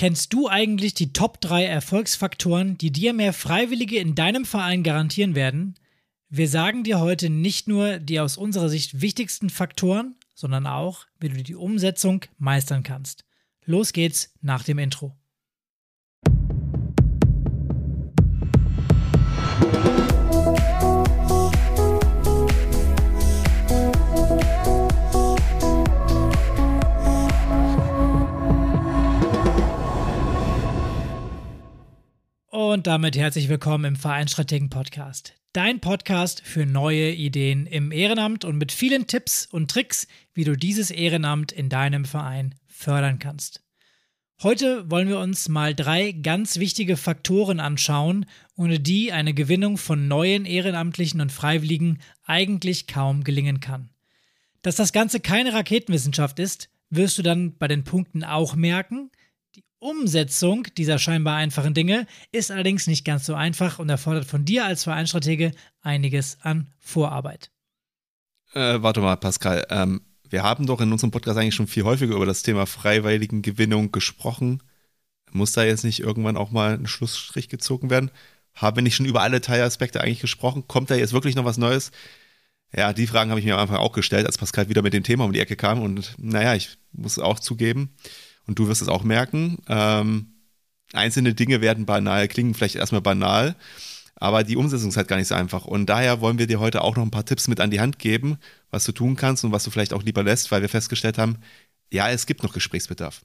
Kennst du eigentlich die Top 3 Erfolgsfaktoren, die dir mehr Freiwillige in deinem Verein garantieren werden? Wir sagen dir heute nicht nur die aus unserer Sicht wichtigsten Faktoren, sondern auch, wie du die Umsetzung meistern kannst. Los geht's nach dem Intro. Und damit herzlich willkommen im Vereinsstrategen Podcast. Dein Podcast für neue Ideen im Ehrenamt und mit vielen Tipps und Tricks, wie du dieses Ehrenamt in deinem Verein fördern kannst. Heute wollen wir uns mal drei ganz wichtige Faktoren anschauen, ohne die eine Gewinnung von neuen Ehrenamtlichen und Freiwilligen eigentlich kaum gelingen kann. Dass das Ganze keine Raketenwissenschaft ist, wirst du dann bei den Punkten auch merken, Umsetzung dieser scheinbar einfachen Dinge ist allerdings nicht ganz so einfach und erfordert von dir als Vereinsstratege einiges an Vorarbeit. Äh, warte mal, Pascal. Ähm, wir haben doch in unserem Podcast eigentlich schon viel häufiger über das Thema freiwilligen Gewinnung gesprochen. Muss da jetzt nicht irgendwann auch mal ein Schlussstrich gezogen werden? Haben wir nicht schon über alle Teilaspekte eigentlich gesprochen? Kommt da jetzt wirklich noch was Neues? Ja, die Fragen habe ich mir am Anfang auch gestellt, als Pascal wieder mit dem Thema um die Ecke kam. Und naja, ich muss auch zugeben, und du wirst es auch merken, ähm, einzelne Dinge werden banal, klingen vielleicht erstmal banal, aber die Umsetzung ist halt gar nicht so einfach. Und daher wollen wir dir heute auch noch ein paar Tipps mit an die Hand geben, was du tun kannst und was du vielleicht auch lieber lässt, weil wir festgestellt haben, ja, es gibt noch Gesprächsbedarf.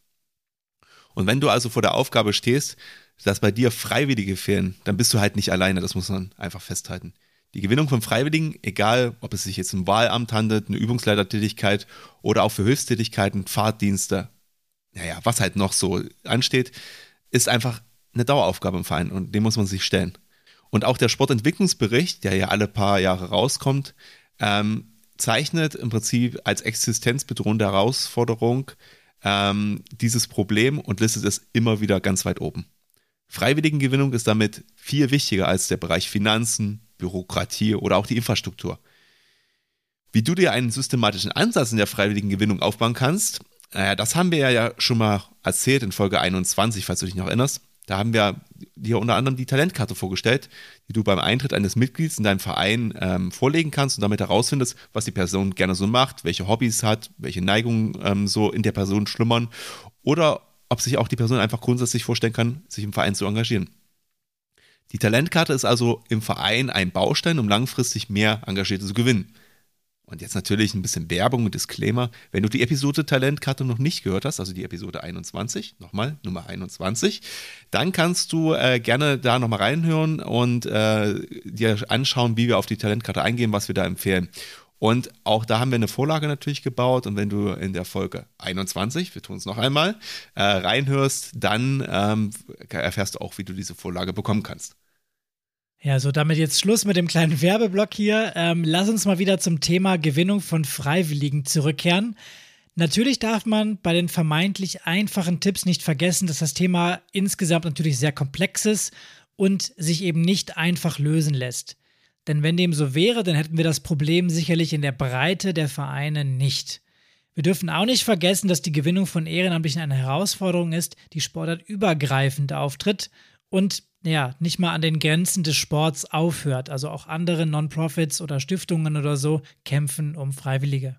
Und wenn du also vor der Aufgabe stehst, dass bei dir Freiwillige fehlen, dann bist du halt nicht alleine, das muss man einfach festhalten. Die Gewinnung von Freiwilligen, egal ob es sich jetzt um Wahlamt handelt, eine Übungsleitertätigkeit oder auch für Hilfstätigkeiten, Fahrtdienste, naja, was halt noch so ansteht, ist einfach eine Daueraufgabe im Verein und dem muss man sich stellen. Und auch der Sportentwicklungsbericht, der ja alle paar Jahre rauskommt, ähm, zeichnet im Prinzip als existenzbedrohende Herausforderung ähm, dieses Problem und listet es immer wieder ganz weit oben. Freiwilligengewinnung ist damit viel wichtiger als der Bereich Finanzen, Bürokratie oder auch die Infrastruktur. Wie du dir einen systematischen Ansatz in der Freiwilligengewinnung aufbauen kannst, naja, das haben wir ja schon mal erzählt in Folge 21, falls du dich noch erinnerst. Da haben wir dir unter anderem die Talentkarte vorgestellt, die du beim Eintritt eines Mitglieds in deinen Verein ähm, vorlegen kannst und damit herausfindest, was die Person gerne so macht, welche Hobbys hat, welche Neigungen ähm, so in der Person schlummern oder ob sich auch die Person einfach grundsätzlich vorstellen kann, sich im Verein zu engagieren. Die Talentkarte ist also im Verein ein Baustein, um langfristig mehr Engagierte zu gewinnen. Und jetzt natürlich ein bisschen Werbung und Disclaimer. Wenn du die Episode Talentkarte noch nicht gehört hast, also die Episode 21, nochmal, Nummer 21, dann kannst du äh, gerne da nochmal reinhören und äh, dir anschauen, wie wir auf die Talentkarte eingehen, was wir da empfehlen. Und auch da haben wir eine Vorlage natürlich gebaut. Und wenn du in der Folge 21, wir tun es noch einmal, äh, reinhörst, dann ähm, erfährst du auch, wie du diese Vorlage bekommen kannst. Ja, so damit jetzt Schluss mit dem kleinen Werbeblock hier. Ähm, lass uns mal wieder zum Thema Gewinnung von Freiwilligen zurückkehren. Natürlich darf man bei den vermeintlich einfachen Tipps nicht vergessen, dass das Thema insgesamt natürlich sehr komplex ist und sich eben nicht einfach lösen lässt. Denn wenn dem so wäre, dann hätten wir das Problem sicherlich in der Breite der Vereine nicht. Wir dürfen auch nicht vergessen, dass die Gewinnung von Ehrenamtlichen eine Herausforderung ist, die sportartübergreifend auftritt und ja, nicht mal an den Grenzen des Sports aufhört. Also auch andere Non-Profits oder Stiftungen oder so kämpfen um Freiwillige.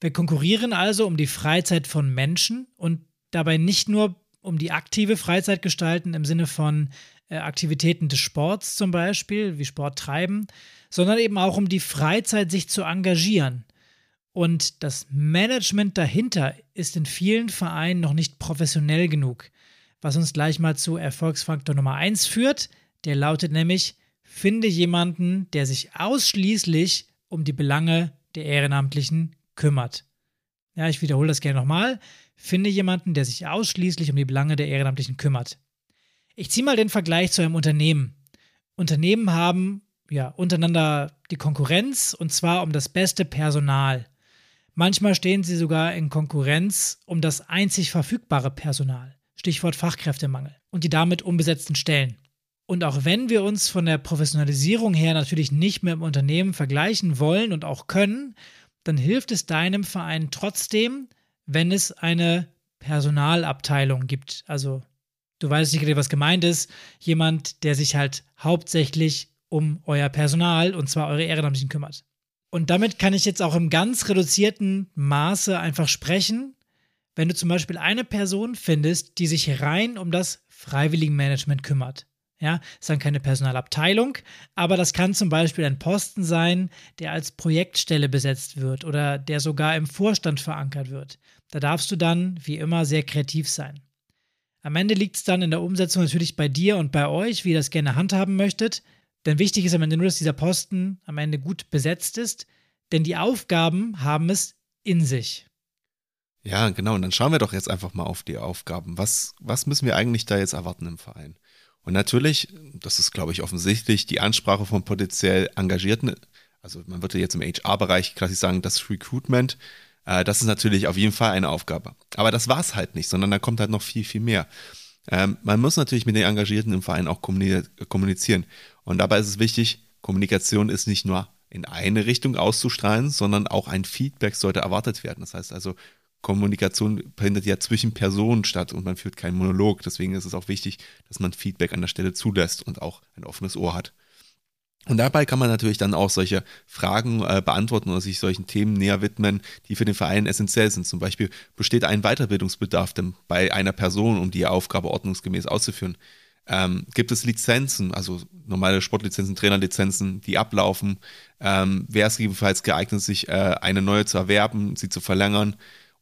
Wir konkurrieren also um die Freizeit von Menschen und dabei nicht nur um die aktive Freizeit gestalten im Sinne von äh, Aktivitäten des Sports zum Beispiel, wie Sport treiben, sondern eben auch um die Freizeit, sich zu engagieren. Und das Management dahinter ist in vielen Vereinen noch nicht professionell genug was uns gleich mal zu Erfolgsfaktor Nummer 1 führt. Der lautet nämlich, finde jemanden, der sich ausschließlich um die Belange der Ehrenamtlichen kümmert. Ja, ich wiederhole das gerne nochmal. Finde jemanden, der sich ausschließlich um die Belange der Ehrenamtlichen kümmert. Ich ziehe mal den Vergleich zu einem Unternehmen. Unternehmen haben ja untereinander die Konkurrenz und zwar um das beste Personal. Manchmal stehen sie sogar in Konkurrenz um das einzig verfügbare Personal. Stichwort Fachkräftemangel und die damit unbesetzten Stellen. Und auch wenn wir uns von der Professionalisierung her natürlich nicht mehr im Unternehmen vergleichen wollen und auch können, dann hilft es deinem Verein trotzdem, wenn es eine Personalabteilung gibt. Also du weißt nicht, was gemeint ist. Jemand, der sich halt hauptsächlich um euer Personal und zwar eure Ehrenamtlichen kümmert. Und damit kann ich jetzt auch im ganz reduzierten Maße einfach sprechen, wenn du zum Beispiel eine Person findest, die sich rein um das Freiwilligenmanagement kümmert. Ja, ist dann keine Personalabteilung, aber das kann zum Beispiel ein Posten sein, der als Projektstelle besetzt wird oder der sogar im Vorstand verankert wird. Da darfst du dann, wie immer, sehr kreativ sein. Am Ende liegt es dann in der Umsetzung natürlich bei dir und bei euch, wie ihr das gerne handhaben möchtet. Denn wichtig ist am Ende nur, dass dieser Posten am Ende gut besetzt ist, denn die Aufgaben haben es in sich. Ja, genau. Und dann schauen wir doch jetzt einfach mal auf die Aufgaben. Was, was müssen wir eigentlich da jetzt erwarten im Verein? Und natürlich, das ist, glaube ich, offensichtlich, die Ansprache von potenziell Engagierten, also man würde jetzt im HR-Bereich klassisch sagen, das Recruitment, äh, das ist natürlich auf jeden Fall eine Aufgabe. Aber das war es halt nicht, sondern da kommt halt noch viel, viel mehr. Ähm, man muss natürlich mit den Engagierten im Verein auch kommunizieren. Und dabei ist es wichtig, Kommunikation ist nicht nur in eine Richtung auszustrahlen, sondern auch ein Feedback sollte erwartet werden. Das heißt also, Kommunikation findet ja zwischen Personen statt und man führt keinen Monolog. Deswegen ist es auch wichtig, dass man Feedback an der Stelle zulässt und auch ein offenes Ohr hat. Und dabei kann man natürlich dann auch solche Fragen äh, beantworten oder sich solchen Themen näher widmen, die für den Verein essentiell sind. Zum Beispiel besteht ein Weiterbildungsbedarf denn bei einer Person, um die Aufgabe ordnungsgemäß auszuführen. Ähm, gibt es Lizenzen, also normale Sportlizenzen, Trainerlizenzen, die ablaufen? Ähm, Wäre es gegebenenfalls geeignet, sich äh, eine neue zu erwerben, sie zu verlängern?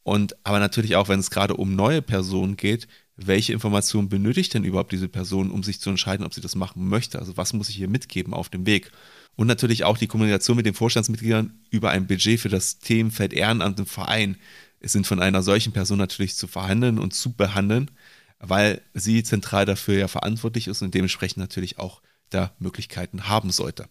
Und aber natürlich auch, wenn es gerade um neue Personen geht, welche Informationen benötigt denn überhaupt diese Person, um sich zu entscheiden, ob sie das machen möchte? Also was muss ich hier mitgeben auf dem Weg? Und natürlich auch die Kommunikation mit den Vorstandsmitgliedern über ein Budget für das Themenfeld Ehrenamt im Verein Es sind von einer solchen Person natürlich zu verhandeln und zu behandeln, weil sie zentral dafür ja verantwortlich ist und dementsprechend natürlich auch da Möglichkeiten haben sollte.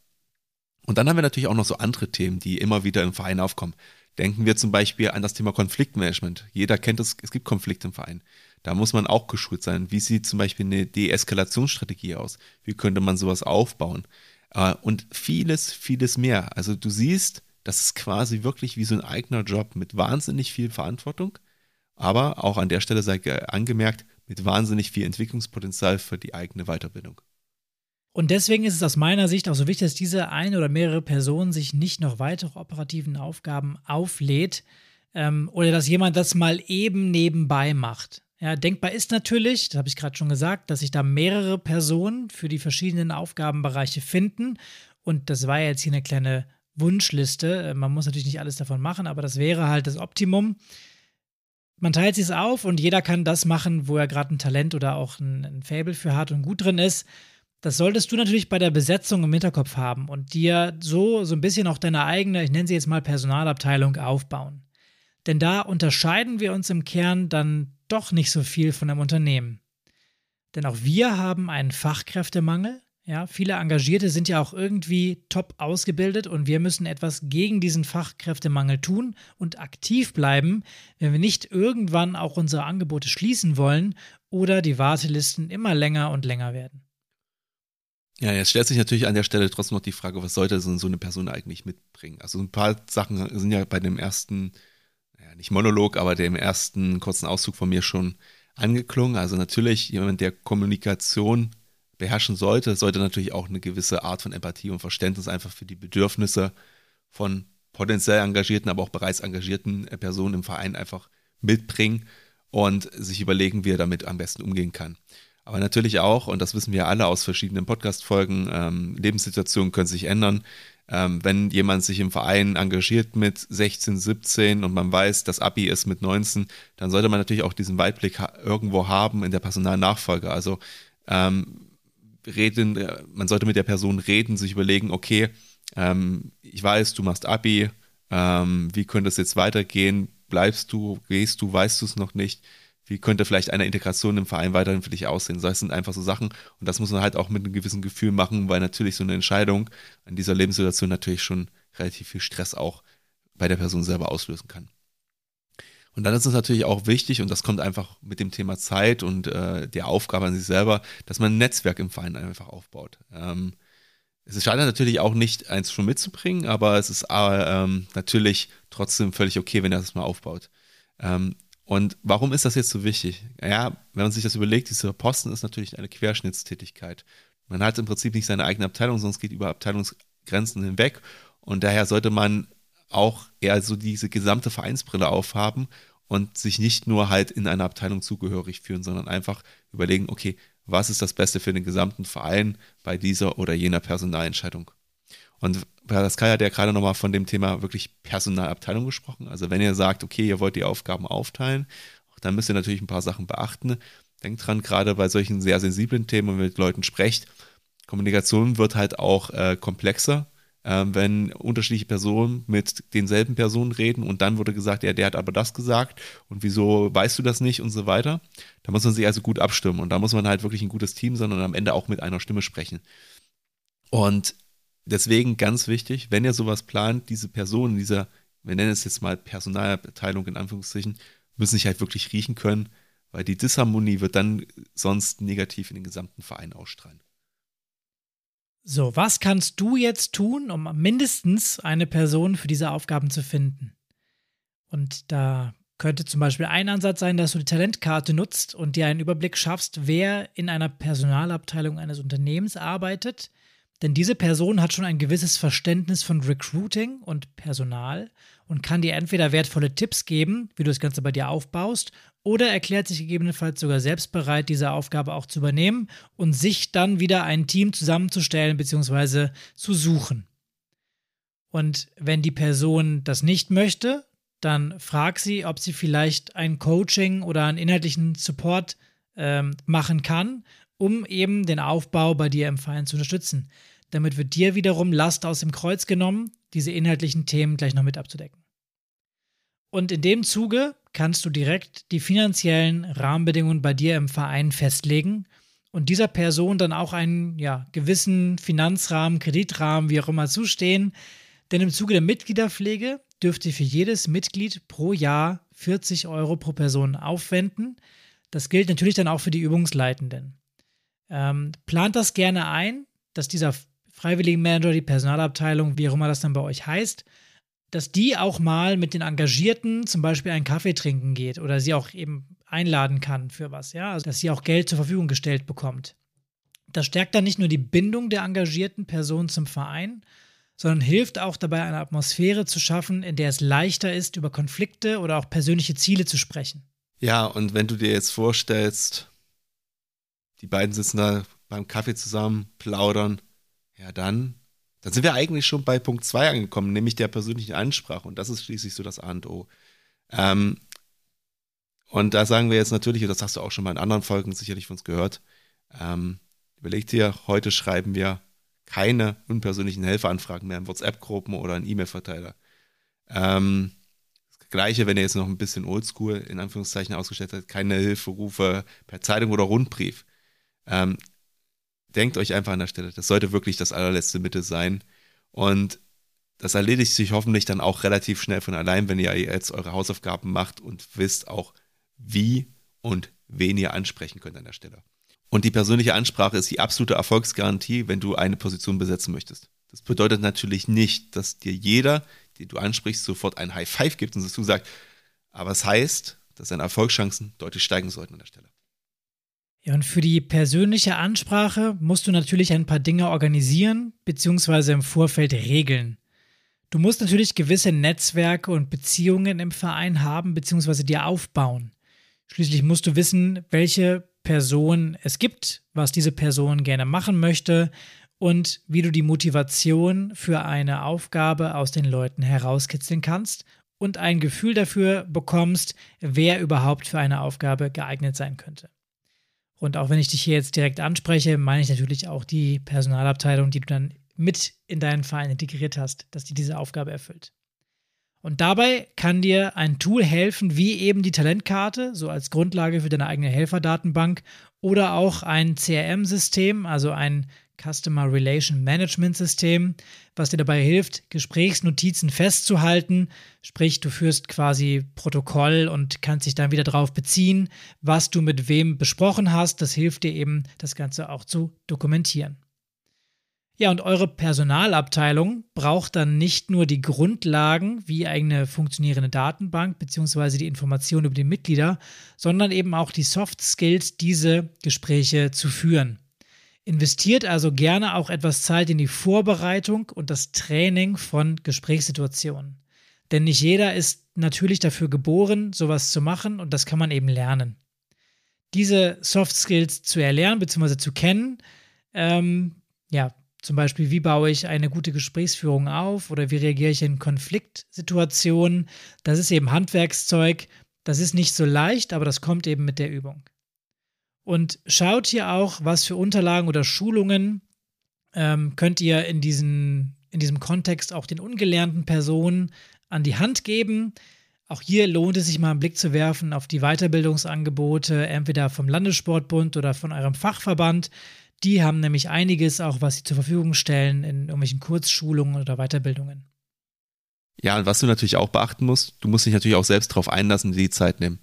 Und dann haben wir natürlich auch noch so andere Themen, die immer wieder im Verein aufkommen. Denken wir zum Beispiel an das Thema Konfliktmanagement. Jeder kennt es, es gibt Konflikte im Verein. Da muss man auch geschult sein. Wie sieht zum Beispiel eine Deeskalationsstrategie aus? Wie könnte man sowas aufbauen? Äh, und vieles, vieles mehr. Also du siehst, das ist quasi wirklich wie so ein eigener Job mit wahnsinnig viel Verantwortung, aber auch an der Stelle sei angemerkt, mit wahnsinnig viel Entwicklungspotenzial für die eigene Weiterbildung. Und deswegen ist es aus meiner Sicht auch so wichtig, dass diese eine oder mehrere Personen sich nicht noch weitere operativen Aufgaben auflädt ähm, oder dass jemand das mal eben nebenbei macht. Ja, denkbar ist natürlich, das habe ich gerade schon gesagt, dass sich da mehrere Personen für die verschiedenen Aufgabenbereiche finden. Und das war jetzt hier eine kleine Wunschliste. Man muss natürlich nicht alles davon machen, aber das wäre halt das Optimum. Man teilt es auf und jeder kann das machen, wo er gerade ein Talent oder auch ein, ein Fable für hat und gut drin ist. Das solltest du natürlich bei der Besetzung im Hinterkopf haben und dir so, so ein bisschen auch deine eigene, ich nenne sie jetzt mal Personalabteilung, aufbauen. Denn da unterscheiden wir uns im Kern dann doch nicht so viel von einem Unternehmen. Denn auch wir haben einen Fachkräftemangel. Ja, viele Engagierte sind ja auch irgendwie top ausgebildet und wir müssen etwas gegen diesen Fachkräftemangel tun und aktiv bleiben, wenn wir nicht irgendwann auch unsere Angebote schließen wollen oder die Wartelisten immer länger und länger werden. Ja, jetzt stellt sich natürlich an der Stelle trotzdem noch die Frage, was sollte so eine Person eigentlich mitbringen? Also ein paar Sachen sind ja bei dem ersten, ja, nicht Monolog, aber dem ersten kurzen Auszug von mir schon angeklungen. Also natürlich jemand, der Kommunikation beherrschen sollte, sollte natürlich auch eine gewisse Art von Empathie und Verständnis einfach für die Bedürfnisse von potenziell engagierten, aber auch bereits engagierten Personen im Verein einfach mitbringen und sich überlegen, wie er damit am besten umgehen kann. Aber natürlich auch, und das wissen wir alle aus verschiedenen Podcast-Folgen, ähm, Lebenssituationen können sich ändern. Ähm, wenn jemand sich im Verein engagiert mit 16, 17 und man weiß, das Abi ist mit 19, dann sollte man natürlich auch diesen Weitblick ha irgendwo haben in der Personalnachfolge. Also ähm, reden, äh, man sollte mit der Person reden, sich überlegen, okay, ähm, ich weiß, du machst Abi, ähm, wie könnte es jetzt weitergehen? Bleibst du, gehst du, weißt du es noch nicht? Wie könnte vielleicht eine Integration im Verein weiterhin für dich aussehen? Das sind einfach so Sachen und das muss man halt auch mit einem gewissen Gefühl machen, weil natürlich so eine Entscheidung in dieser Lebenssituation natürlich schon relativ viel Stress auch bei der Person selber auslösen kann. Und dann ist es natürlich auch wichtig, und das kommt einfach mit dem Thema Zeit und äh, der Aufgabe an sich selber, dass man ein Netzwerk im Verein einfach aufbaut. Ähm, es schade natürlich auch nicht, eins schon mitzubringen, aber es ist äh, ähm, natürlich trotzdem völlig okay, wenn er das mal aufbaut. Ähm, Und warum ist das jetzt so wichtig? Ja, wenn man sich das überlegt, dieser Posten ist natürlich eine Querschnittstätigkeit. Man hat im Prinzip nicht seine eigene Abteilung, sondern es geht über Abteilungsgrenzen hinweg. Und daher sollte man auch eher so diese gesamte Vereinsbrille aufhaben und sich nicht nur halt in einer Abteilung zugehörig fühlen, sondern einfach überlegen, okay, was ist das Beste für den gesamten Verein bei dieser oder jener Personalentscheidung. Und Pascal hat ja gerade nochmal von dem Thema wirklich Personalabteilung gesprochen. Also wenn ihr sagt, okay, ihr wollt die Aufgaben aufteilen, dann müsst ihr natürlich ein paar Sachen beachten. Denkt dran, gerade bei solchen sehr sensiblen Themen, wenn ihr mit Leuten sprecht, Kommunikation wird halt auch äh, komplexer ähm, wenn unterschiedliche Personen mit denselben Personen reden und dann wurde gesagt, ja, der hat aber das gesagt und wieso weißt du das nicht und so weiter. Da muss man sich also gut abstimmen und da muss man halt wirklich ein gutes Team sein und am Ende auch mit einer Stimme sprechen. Und deswegen ganz wichtig, wenn ihr sowas plant, diese Personen, dieser, wir nennen es jetzt mal Personalabteilung in Anführungszeichen, müssen sich halt wirklich riechen können, weil die Disharmonie wird dann sonst negativ in den gesamten Verein ausstrahlen. So, was kannst du jetzt tun, um mindestens eine Person für diese Aufgaben zu finden? Und da könnte zum Beispiel ein Ansatz sein, dass du die Talentkarte nutzt und dir einen Überblick schaffst, wer in einer Personalabteilung eines Unternehmens arbeitet. Denn diese Person hat schon ein gewisses Verständnis von Recruiting und Personal und kann dir entweder wertvolle Tipps geben, wie du das Ganze bei dir aufbaust, oder erklärt sich gegebenenfalls sogar selbst bereit, diese Aufgabe auch zu übernehmen und sich dann wieder ein Team zusammenzustellen bzw. zu suchen. Und wenn die Person das nicht möchte, dann frag sie, ob sie vielleicht ein Coaching oder einen inhaltlichen Support ähm, machen kann, um eben den Aufbau bei dir im Verein zu unterstützen. Damit wird dir wiederum Last aus dem Kreuz genommen, diese inhaltlichen Themen gleich noch mit abzudecken. Und in dem Zuge kannst du direkt die finanziellen Rahmenbedingungen bei dir im Verein festlegen und dieser Person dann auch einen ja, gewissen Finanzrahmen, Kreditrahmen, wie auch immer zustehen. Denn im Zuge der Mitgliederpflege dürft ihr für jedes Mitglied pro Jahr 40 Euro pro Person aufwenden. Das gilt natürlich dann auch für die Übungsleitenden. Ähm, plant das gerne ein, dass dieser Freiwilligenmanager, die Personalabteilung, wie auch immer das dann bei euch heißt, dass die auch mal mit den Engagierten zum Beispiel einen Kaffee trinken geht oder sie auch eben einladen kann für was, ja, also dass sie auch Geld zur Verfügung gestellt bekommt. Das stärkt dann nicht nur die Bindung der engagierten Person zum Verein, sondern hilft auch dabei, eine Atmosphäre zu schaffen, in der es leichter ist, über Konflikte oder auch persönliche Ziele zu sprechen. Ja, und wenn du dir jetzt vorstellst, die beiden sitzen da beim Kaffee zusammen, plaudern, ja, dann dann sind wir eigentlich schon bei Punkt 2 angekommen, nämlich der persönlichen Ansprache. Und das ist schließlich so das A und O. Ähm, und da sagen wir jetzt natürlich, und das hast du auch schon mal in anderen Folgen sicherlich von uns gehört, ähm, überleg dir, heute schreiben wir keine unpersönlichen Helferanfragen mehr in WhatsApp-Gruppen oder in E-Mail-Verteiler. Ähm, das Gleiche, wenn ihr jetzt noch ein bisschen oldschool in Anführungszeichen ausgestellt habt, keine Hilferufe per Zeitung oder Rundbrief. Ähm, denkt euch einfach an der Stelle, das sollte wirklich das allerletzte Mittel sein. Und das erledigt sich hoffentlich dann auch relativ schnell von allein, wenn ihr jetzt eure Hausaufgaben macht und wisst auch, wie und wen ihr ansprechen könnt an der Stelle. Und die persönliche Ansprache ist die absolute Erfolgsgarantie, wenn du eine Position besetzen möchtest. Das bedeutet natürlich nicht, dass dir jeder, den du ansprichst, sofort ein High Five gibt und dass du sagst, aber es heißt, dass deine Erfolgschancen deutlich steigen sollten an der Stelle. Ja, und für die persönliche Ansprache musst du natürlich ein paar Dinge organisieren bzw. im Vorfeld regeln. Du musst natürlich gewisse Netzwerke und Beziehungen im Verein haben bzw. dir aufbauen. Schließlich musst du wissen, welche Person es gibt, was diese Person gerne machen möchte und wie du die Motivation für eine Aufgabe aus den Leuten herauskitzeln kannst und ein Gefühl dafür bekommst, wer überhaupt für eine Aufgabe geeignet sein könnte. Und auch wenn ich dich hier jetzt direkt anspreche, meine ich natürlich auch die Personalabteilung, die du dann mit in deinen Verein integriert hast, dass die diese Aufgabe erfüllt. Und dabei kann dir ein Tool helfen, wie eben die Talentkarte, so als Grundlage für deine eigene Helferdatenbank oder auch ein CRM-System, also ein Customer Relation Management System, was dir dabei hilft, Gesprächsnotizen festzuhalten. Sprich, du führst quasi Protokoll und kannst dich dann wieder darauf beziehen, was du mit wem besprochen hast. Das hilft dir eben, das Ganze auch zu dokumentieren. Ja, und eure Personalabteilung braucht dann nicht nur die Grundlagen wie eine funktionierende Datenbank beziehungsweise die Informationen über die Mitglieder, sondern eben auch die Soft Skills, diese Gespräche zu führen. Investiert also gerne auch etwas Zeit in die Vorbereitung und das Training von Gesprächssituationen. Denn nicht jeder ist natürlich dafür geboren, sowas zu machen und das kann man eben lernen. Diese Soft Skills zu erlernen bzw. zu kennen, ähm, ja, zum Beispiel, wie baue ich eine gute Gesprächsführung auf oder wie reagiere ich in Konfliktsituationen. Das ist eben Handwerkszeug. Das ist nicht so leicht, aber das kommt eben mit der Übung. Und schaut hier auch, was für Unterlagen oder Schulungen ähm, könnt ihr in, diesen, in diesem Kontext auch den ungelernten Personen an die Hand geben. Auch hier lohnt es sich mal einen Blick zu werfen auf die Weiterbildungsangebote, entweder vom Landessportbund oder von eurem Fachverband. Die haben nämlich einiges auch, was sie zur Verfügung stellen in irgendwelchen Kurzschulungen oder Weiterbildungen. Ja, und was du natürlich auch beachten musst, du musst dich natürlich auch selbst darauf einlassen, dir die Zeit nehmen.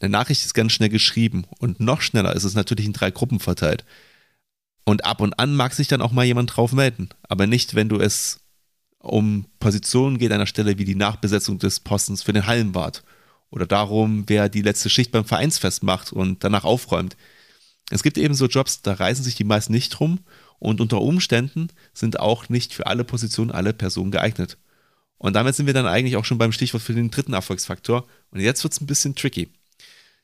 Eine Nachricht ist ganz schnell geschrieben und noch schneller ist es natürlich in drei Gruppen verteilt. Und ab und an mag sich dann auch mal jemand drauf melden, aber nicht, wenn du es um Positionen geht an der Stelle wie die Nachbesetzung des Postens für den Hallenwart oder darum, wer die letzte Schicht beim Vereinsfest macht und danach aufräumt. Es gibt eben so Jobs, da reisen sich die meisten nicht drum und unter Umständen sind auch nicht für alle Positionen alle Personen geeignet. Und damit sind wir dann eigentlich auch schon beim Stichwort für den dritten Erfolgsfaktor. Und jetzt wird es ein bisschen tricky.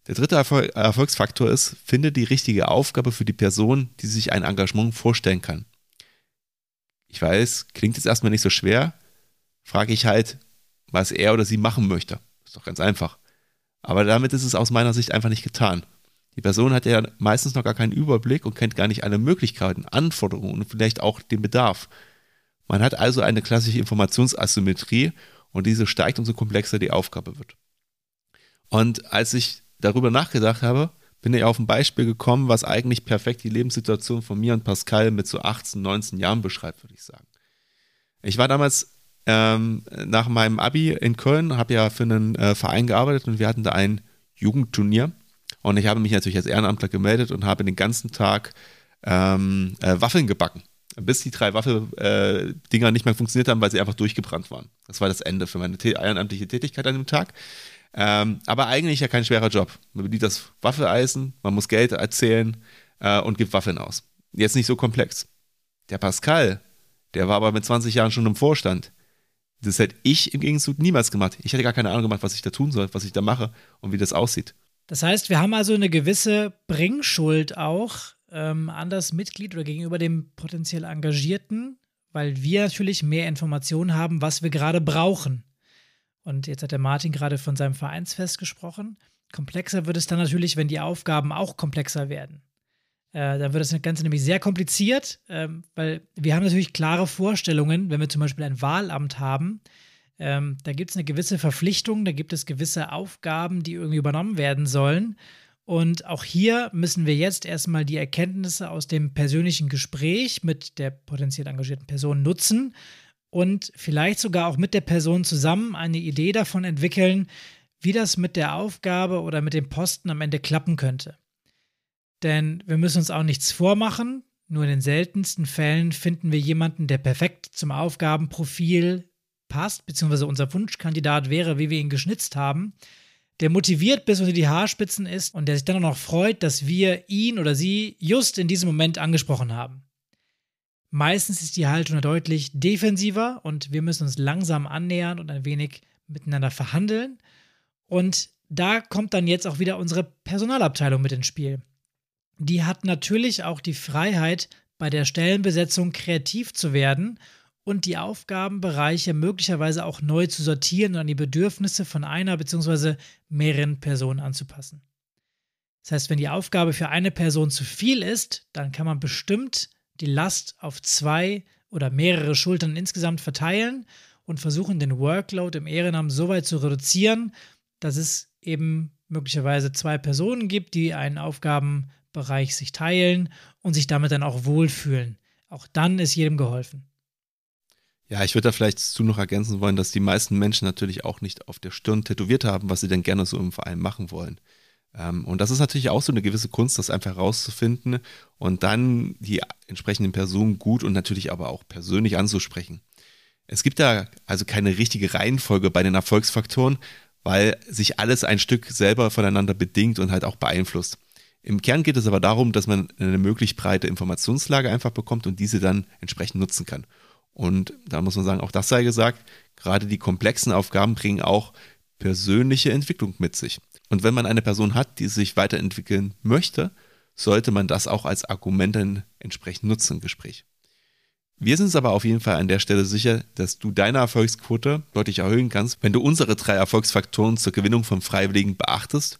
Der dritte Erfolg Erfolgsfaktor ist, finde die richtige Aufgabe für die Person, die sich ein Engagement vorstellen kann. Ich weiß, klingt jetzt erstmal nicht so schwer, frage ich halt, was er oder sie machen möchte. Ist doch ganz einfach. Aber damit ist es aus meiner Sicht einfach nicht getan. Die Person hat ja meistens noch gar keinen Überblick und kennt gar nicht alle Möglichkeiten, Anforderungen und vielleicht auch den Bedarf. Man hat also eine klassische Informationsasymmetrie und diese steigt, umso komplexer die Aufgabe wird. Und als ich darüber nachgedacht habe, bin ich auf ein Beispiel gekommen, was eigentlich perfekt die Lebenssituation von mir und Pascal mit so 18, 19 Jahren beschreibt, würde ich sagen. Ich war damals ähm, nach meinem Abi in Köln, habe ja für einen äh, Verein gearbeitet und wir hatten da ein Jugendturnier und ich habe mich natürlich als Ehrenamtler gemeldet und habe den ganzen Tag ähm, äh, Waffeln gebacken. Bis die drei Waffeldinger äh, nicht mehr funktioniert haben, weil sie einfach durchgebrannt waren. Das war das Ende für meine ehrenamtliche Tätigkeit an dem Tag. Ähm, aber eigentlich ja kein schwerer Job. Man bedient das Waffeleisen, man muss Geld erzählen äh, und gibt Waffeln aus. Jetzt nicht so komplex. Der Pascal, der war aber mit 20 Jahren schon im Vorstand. Das hätte ich im Gegenzug niemals gemacht. Ich hätte gar keine Ahnung gemacht, was ich da tun soll, was ich da mache und wie das aussieht. Das heißt, wir haben also eine gewisse Bringschuld auch ähm, an das Mitglied oder gegenüber dem potenziell Engagierten, weil wir natürlich mehr Informationen haben, was wir gerade brauchen. Und jetzt hat der Martin gerade von seinem Vereinsfest gesprochen. Komplexer wird es dann natürlich, wenn die Aufgaben auch komplexer werden. Äh, dann wird das Ganze nämlich sehr kompliziert, äh, weil wir haben natürlich klare Vorstellungen, wenn wir zum Beispiel ein Wahlamt haben, ähm, da gibt es eine gewisse Verpflichtung, da gibt es gewisse Aufgaben, die irgendwie übernommen werden sollen. Und auch hier müssen wir jetzt erstmal die Erkenntnisse aus dem persönlichen Gespräch mit der potenziell engagierten Person nutzen und vielleicht sogar auch mit der Person zusammen eine Idee davon entwickeln, wie das mit der Aufgabe oder mit dem Posten am Ende klappen könnte. Denn wir müssen uns auch nichts vormachen, nur in den seltensten Fällen finden wir jemanden, der perfekt zum Aufgabenprofil passt, beziehungsweise unser Wunschkandidat wäre, wie wir ihn geschnitzt haben, der motiviert bis unter die Haarspitzen ist und der sich dann auch noch freut, dass wir ihn oder sie just in diesem Moment angesprochen haben. Meistens ist die Haltung deutlich defensiver und wir müssen uns langsam annähern und ein wenig miteinander verhandeln. Und da kommt dann jetzt auch wieder unsere Personalabteilung mit ins Spiel. Die hat natürlich auch die Freiheit, bei der Stellenbesetzung kreativ zu werden und die Aufgabenbereiche möglicherweise auch neu zu sortieren und an die Bedürfnisse von einer bzw. mehreren Personen anzupassen. Das heißt, wenn die Aufgabe für eine Person zu viel ist, dann kann man bestimmt die Last auf zwei oder mehrere Schultern insgesamt verteilen und versuchen, den Workload im Ehrenamt so weit zu reduzieren, dass es eben möglicherweise zwei Personen gibt, die einen Aufgabenbereich sich teilen und sich damit dann auch wohlfühlen. Auch dann ist jedem geholfen. Ja, ich würde da vielleicht zu noch ergänzen wollen, dass die meisten Menschen natürlich auch nicht auf der Stirn tätowiert haben, was sie denn gerne so im Verein machen wollen. Ähm, und das ist natürlich auch so eine gewisse Kunst, das einfach herauszufinden und dann die entsprechenden Personen gut und natürlich aber auch persönlich anzusprechen. Es gibt da also keine richtige Reihenfolge bei den Erfolgsfaktoren, weil sich alles ein Stück selber voneinander bedingt und halt auch beeinflusst. Im Kern geht es aber darum, dass man eine möglichst breite Informationslage einfach bekommt und diese dann entsprechend nutzen kann. Und da muss man sagen, auch das sei gesagt, gerade die komplexen Aufgaben bringen auch persönliche Entwicklung mit sich. Und wenn man eine Person hat, die sich weiterentwickeln möchte, sollte man das auch als Argument dann entsprechend nutzen im Gespräch. Wir sind uns aber auf jeden Fall an der Stelle sicher, dass du deine Erfolgsquote deutlich erhöhen kannst, wenn du unsere drei Erfolgsfaktoren zur Gewinnung von Freiwilligen beachtest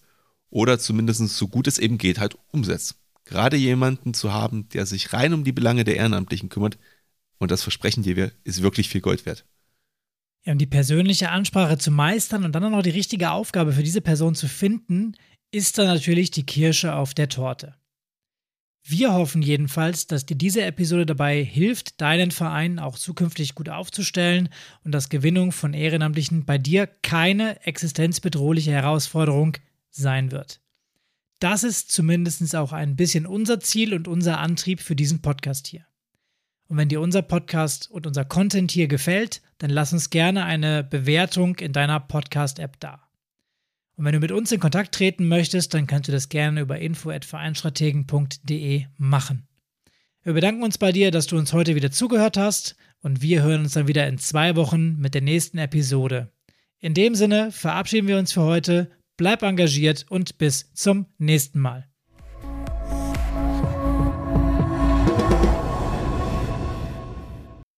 oder zumindest so gut es eben geht halt umsetzt. Gerade jemanden zu haben, der sich rein um die Belange der Ehrenamtlichen kümmert, und das versprechen dir wir, ist wirklich viel Gold wert. Ja, um die persönliche Ansprache zu meistern und dann auch noch die richtige Aufgabe für diese Person zu finden, ist dann natürlich die Kirsche auf der Torte. Wir hoffen jedenfalls, dass dir diese Episode dabei hilft, deinen Verein auch zukünftig gut aufzustellen und dass Gewinnung von Ehrenamtlichen bei dir keine existenzbedrohliche Herausforderung sein wird. Das ist zumindest auch ein bisschen unser Ziel und unser Antrieb für diesen Podcast hier. Und wenn dir unser Podcast und unser Content hier gefällt, dann lass uns gerne eine Bewertung in deiner Podcast-App da. Und wenn du mit uns in Kontakt treten möchtest, dann kannst du das gerne über info@vereinstrategen.de machen. Wir bedanken uns bei dir, dass du uns heute wieder zugehört hast und wir hören uns dann wieder in zwei Wochen mit der nächsten Episode. In dem Sinne verabschieden wir uns für heute, bleib engagiert und bis zum nächsten Mal.